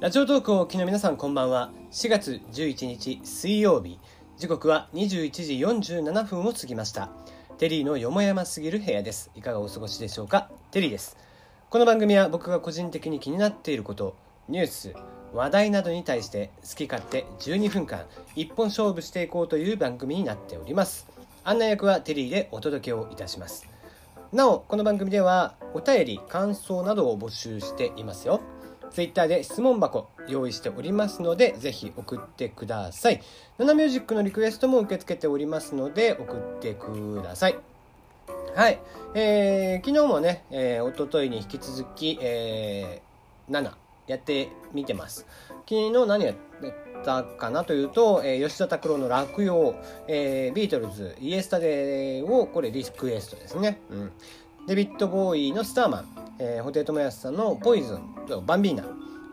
ラジオトークをお聞きの皆さんこんばんは。4月11日水曜日。時刻は21時47分を過ぎました。テリーのよもやますぎる部屋です。いかがお過ごしでしょうか？テリーです。この番組は僕が個人的に気になっていることニュース話題などに対して好き勝手12分間一本勝負していこうという番組になっております。案内役はテリーでお届けをいたしますなおこの番組ではお便り感想などを募集していますよ Twitter で質問箱用意しておりますので、ぜひ送ってください。ナナミュージックのリクエストも受け付けておりますので、送ってください。はい。えー、昨日もね、えー、おとといに引き続き、えー、7やってみてます。昨日何やったかなというと、えー、吉田拓郎の落葉、えー、ビートルズ、イエスタデーをこれリクエストですね。うん。デビッド・ボーイのスターマン、えー、布袋寅泰さんのポイズンバンビーナ、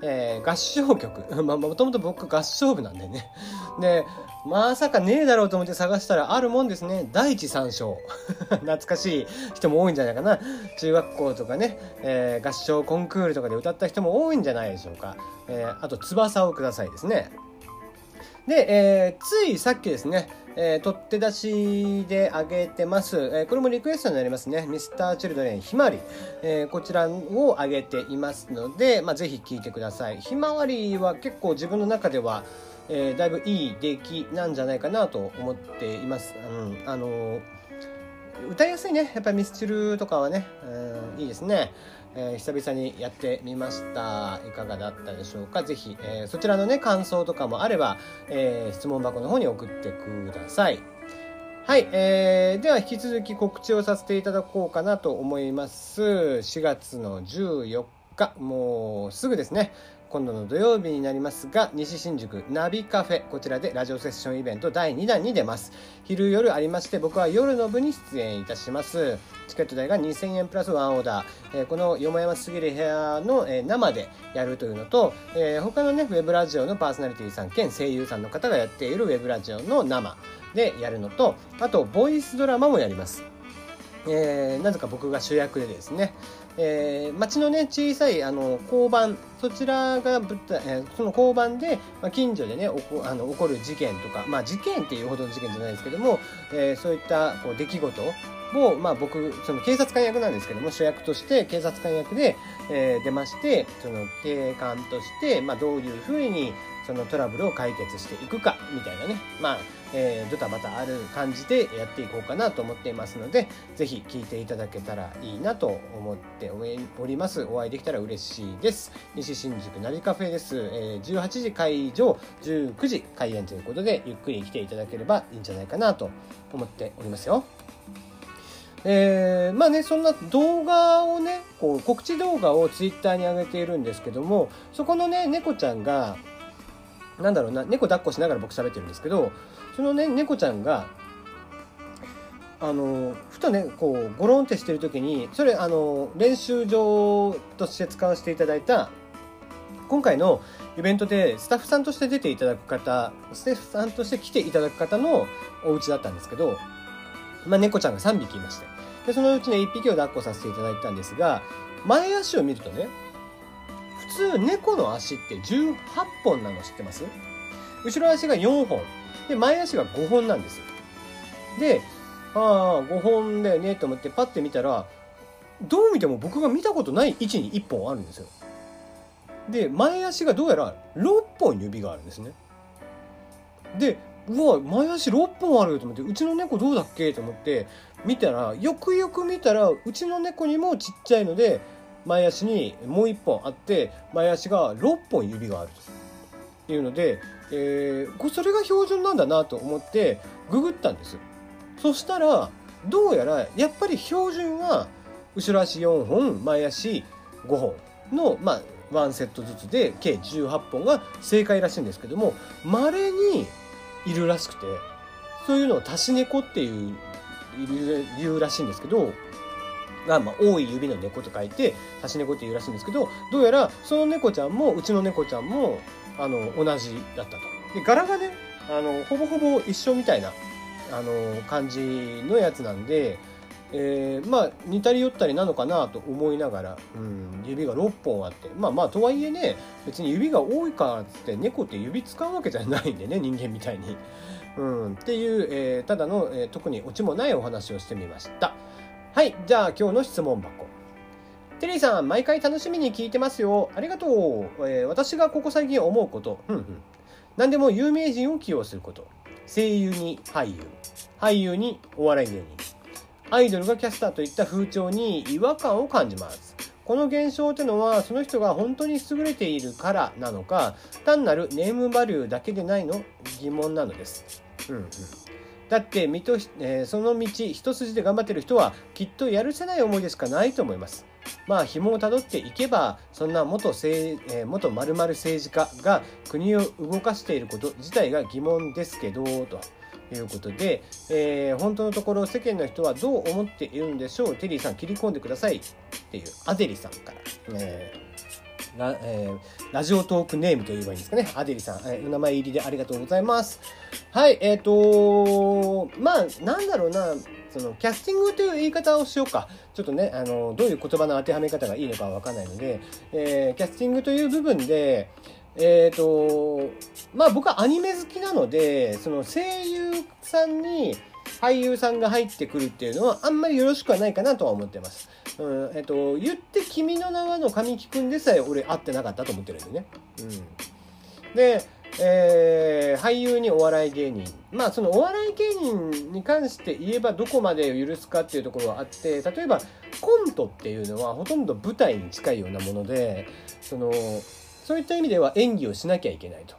えー、合唱曲。まあ、もともと僕合唱部なんでね。で、まさかねえだろうと思って探したらあるもんですね。第一三章。懐かしい人も多いんじゃないかな。中学校とかね、えー、合唱コンクールとかで歌った人も多いんじゃないでしょうか。えー、あと、翼をくださいですね。で、えー、ついさっきですね、えー、取って出しであげてます、えー、これもリクエストになりますね。ミスターチルドレンひまわり、えー、こちらをあげていますので、まあ、ぜひ聴いてください。ひまわりは結構自分の中では、えー、だいぶいい出来なんじゃないかなと思っています。うん、あの、歌いやすいね。やっぱりミスチルとかはね、うん、いいですね。えー、久々にやってみました。いかがだったでしょうか？是非、えー、そちらのね感想とかもあれば、えー、質問箱の方に送ってください。はい、えー、では引き続き告知をさせていただこうかなと思います。4月の14日もうすぐですね。今度の土曜日になりますが、西新宿ナビカフェ、こちらでラジオセッションイベント第2弾に出ます。昼夜ありまして、僕は夜の部に出演いたします。チケット代が2000円プラスワンオーダー。えー、このよもやますぎる部屋の、えー、生でやるというのと、えー、他のね、ウェブラジオのパーソナリティさん兼声優さんの方がやっているウェブラジオの生でやるのと、あと、ボイスドラマもやります。えー、なぜか僕が主役でですね、えー、町のね、小さい、あの、交番、そちらが舞台、え、その交番で、まあ、近所でね、起こあの起こる事件とか、まあ、事件っていうほどの事件じゃないですけども、えー、そういったこう出来事を、まあ、僕、その警察官役なんですけども、主役として警察官役で、えー、出まして、その警官として、まあ、どういうふうに、そのトラブルを解決していくか、みたいなね、まあ、えー、ドタバタある感じでやっていこうかなと思っていますので、ぜひ聞いていただけたらいいなと思っております。お会いできたら嬉しいです。西新宿ナビカフェです。えー、18時会場、19時開演ということで、ゆっくり来ていただければいいんじゃないかなと思っておりますよ。えー、まあね、そんな動画をね、こう告知動画をツイッターに上げているんですけども、そこのね、猫ちゃんが、なんだろうな、猫抱っこしながら僕喋ってるんですけど、そのね猫ちゃんがあのふとねこうゴロンってしてる時にそれあの練習場として使わせていただいた今回のイベントでスタッフさんとして出ていただく方スタッフさんとして来ていただく方のお家だったんですけど、まあ、猫ちゃんが3匹いましてでそのうちね1匹を抱っこさせていただいたんですが前足を見るとね通猫の足って18本なの知ってます？後ろ足が4本で、前足が5本なんです。で、ああ、5本だよねと思ってパッて見たら、どう見ても僕が見たことない位置に1本あるんですよ。で、前足がどうやら6本指があるんですね。で、うわ、前足6本あるよと思って、うちの猫どうだっけと思って、見たら、よくよく見たら、うちの猫にもちっちゃいので、前足にもう1本あって、前足が6本指があるというので、えー、それが標準なんだなと思ってググったんですそしたらどうやらやっぱり標準は後ろ足4本前足5本のまあ1セットずつで計18本が正解らしいんですけども稀にいるらしくてそういうのを足し猫っていう言うらしいんですけどが、まあ、多い指の猫と書いて足し猫って言うらしいんですけどどうやらその猫ちゃんもうちの猫ちゃんもあの同じだったとで柄がねあのほぼほぼ一緒みたいなあの感じのやつなんで、えー、まあ似たり寄ったりなのかなと思いながら、うん、指が6本あってまあまあとはいえね別に指が多いからっつって猫って指使うわけじゃないんでね人間みたいに。うん、っていう、えー、ただの、えー、特にオチもないお話をしてみました。はい、じゃあ今日の質問箱。テリーさん、毎回楽しみに聞いてますよ。ありがとう。えー、私がここ最近思うこと。うんうん。何でも有名人を起用すること。声優に俳優。俳優にお笑い芸人。アイドルがキャスターといった風潮に違和感を感じます。この現象というのはその人が本当に優れているからなのか単なるネームバリューだけでないの？疑問なのです。うんうん、だって見と、えー、その道一筋で頑張ってる人はきっとやるせない思いでしかないと思います。まあ紐をたどっていけばそんな元政、えー、元〇〇政治家が国を動かしていること自体が疑問ですけどと。いうことで、えー、本当のところ世間の人はどう思っているんでしょう？テリーさん切り込んでくださいっていうアデリさんから、えーラ,、えー、ラジオトークネームと言えばいいんですかね。アデリさん、えー、お名前入りでありがとうございます。はい、えっ、ー、とまあ、なんだろうな、その、キャスティングという言い方をしようか。ちょっとね、あの、どういう言葉の当てはめ方がいいのかわかんないので、えー、キャスティングという部分で、えっ、ー、と、まあ僕はアニメ好きなので、その声優さんに俳優さんが入ってくるっていうのはあんまりよろしくはないかなとは思ってます。うんえっと、言って「君の名は」の神木君でさえ俺会ってなかったと思ってるんでね。うん、で、えー、俳優にお笑い芸人まあそのお笑い芸人に関して言えばどこまで許すかっていうところはあって例えばコントっていうのはほとんど舞台に近いようなものでそのそういった意味では演技をしなきゃいけないと。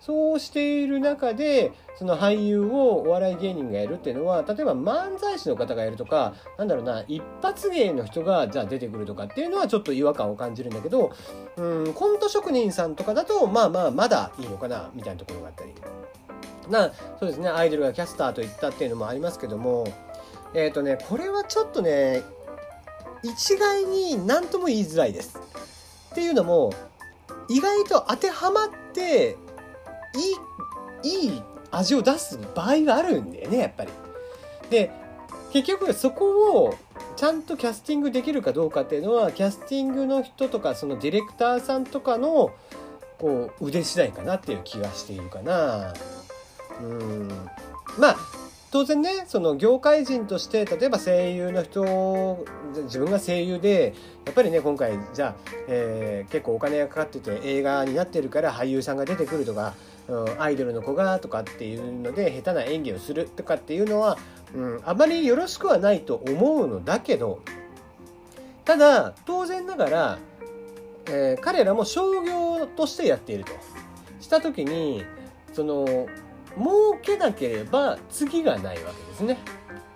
そうしている中でその俳優をお笑い芸人がやるっていうのは例えば漫才師の方がやるとかなんだろうな一発芸の人がじゃあ出てくるとかっていうのはちょっと違和感を感じるんだけどうんコント職人さんとかだとまあまあまだいいのかなみたいなところがあったりなそうですねアイドルがキャスターといったっていうのもありますけどもえっ、ー、とねこれはちょっとね一概に何とも言いづらいです。っていうのも意外と当てはまっていい、いい味を出す場合があるんだよね、やっぱり。で、結局そこをちゃんとキャスティングできるかどうかっていうのは、キャスティングの人とか、そのディレクターさんとかの、こう、腕次第かなっていう気がしているかな。うん。まあ、当然ねその業界人として例えば声優の人自分が声優でやっぱりね今回じゃあ、えー、結構お金がかかってて映画になってるから俳優さんが出てくるとか、うん、アイドルの子がとかっていうので下手な演技をするとかっていうのは、うん、あまりよろしくはないと思うのだけどただ当然ながら、えー、彼らも商業としてやっていると。した時にその儲けなければ次がないわけですね。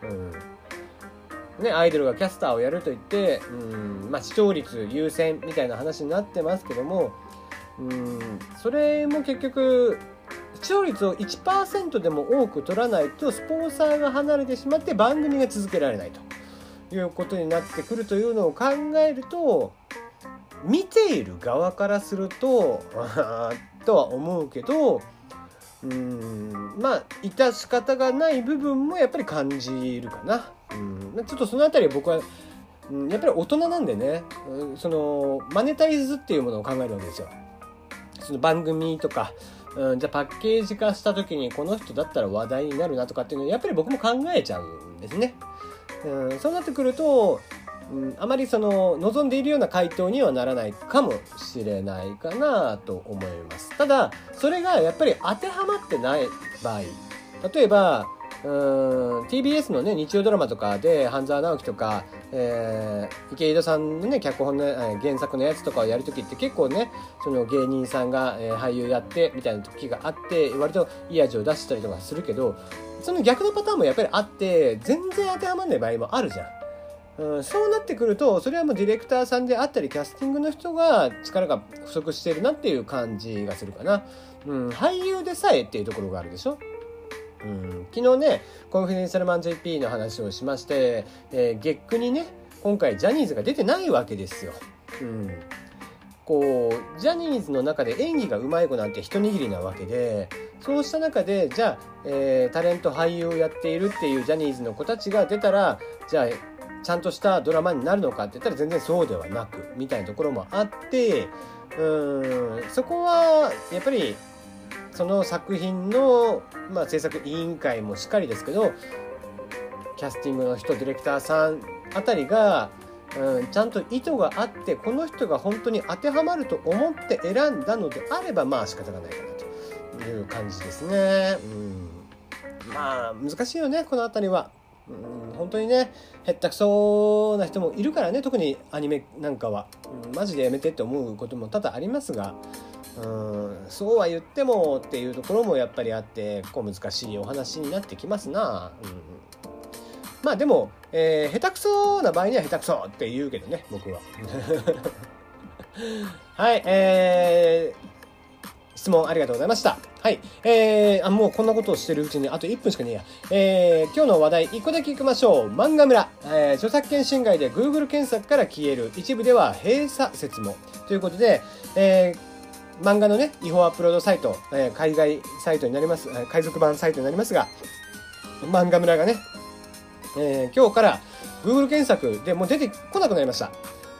うん、ねアイドルがキャスターをやると言って、うんまあ、視聴率優先みたいな話になってますけども、うん、それも結局視聴率を1%でも多く取らないとスポンサーが離れてしまって番組が続けられないということになってくるというのを考えると見ている側からすると とは思うけどうんまあ致し方がない部分もやっぱり感じるかな。うんちょっとその辺り僕はうん、やっぱり大人なんでね、うん、そのマネタイズっていうものを考えるわけですよ。その番組とか、うん、じゃあパッケージ化した時にこの人だったら話題になるなとかっていうのをやっぱり僕も考えちゃうんですね。うん、そうなってくるとうん、あまりその望んでいるような回答にはならないかもしれないかなと思います。ただそれがやっぱり当てはまってない場合例えばうん TBS のね日曜ドラマとかで半沢直樹とか、えー、池井戸さんのね脚本の、えー、原作のやつとかをやる時って結構ねその芸人さんが、えー、俳優やってみたいな時があって割といい味を出したりとかするけどその逆のパターンもやっぱりあって全然当てはまらない場合もあるじゃん。うん、そうなってくるとそれはもうディレクターさんであったりキャスティングの人が力が不足してるなっていう感じがするかな、うん、俳優でさえっていうところがあるでしょ。うん、昨日ねコンフィデンシャルマン JP の話をしまして、えー、月9にね今回ジャニーズが出てないわけですよ。うん。こうジャニーズの中で演技がうまい子なんて一握りなわけでそうした中でじゃあ、えー、タレント俳優をやっているっていうジャニーズの子たちが出たらじゃあちゃんとしたドラマになるのかって言ったら全然そうではなくみたいなところもあってうんそこはやっぱりその作品の、まあ、制作委員会もしっかりですけどキャスティングの人ディレクターさんあたりが、うん、ちゃんと意図があってこの人が本当に当てはまると思って選んだのであればまあ仕方がないかなという感じですね。うん、まあ難しいよねこの辺りは。うん、本当にねへったくそな人もいるからね特にアニメなんかは、うん、マジでやめてって思うことも多々ありますが、うん、そうは言ってもっていうところもやっぱりあってこう難しいお話になってきますな。うんまあでも、えー、下手くそな場合には下手くそって言うけどね、僕は。はい、えー、質問ありがとうございました。はい。えー、あ、もうこんなことをしてるうちにあと1分しかねえや。えー、今日の話題1個だけいきましょう。漫画村。えー、著作権侵害で Google 検索から消える。一部では閉鎖説も。ということで、えー、漫画のね、違法アップロードサイト、えー、海外サイトになります、海賊版サイトになりますが、漫画村がね、えー、今日から Google 検索でもう出てこなくなりました。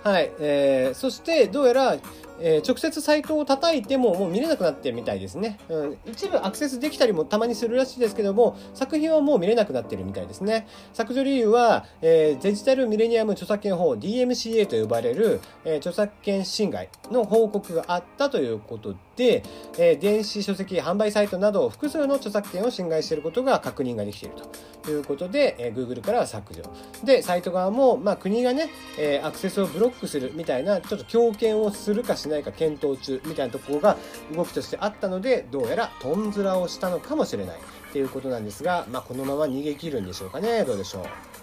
はい。えー、そして、どうやら、えー、直接サイトを叩いてももう見れなくなってるみたいですね、うん。一部アクセスできたりもたまにするらしいですけども、作品はもう見れなくなってるみたいですね。削除理由は、えー、デジタルミレニアム著作権法 DMCA と呼ばれる、えー、著作権侵害の報告があったということ、えー、電子書籍販売サイトなど複数の著作権を侵害していることが確認ができているということで、えー、Google からは削除。で、サイト側も、まあ、国がね、えー、アクセスをブロックするみたいな、ちょっと強権をするかしないか検討中みたいなところが動きとしてあったので、どうやらトンズラをしたのかもしれないということなんですが、まあ、このまま逃げ切るんでしょうかね。どうでしょう。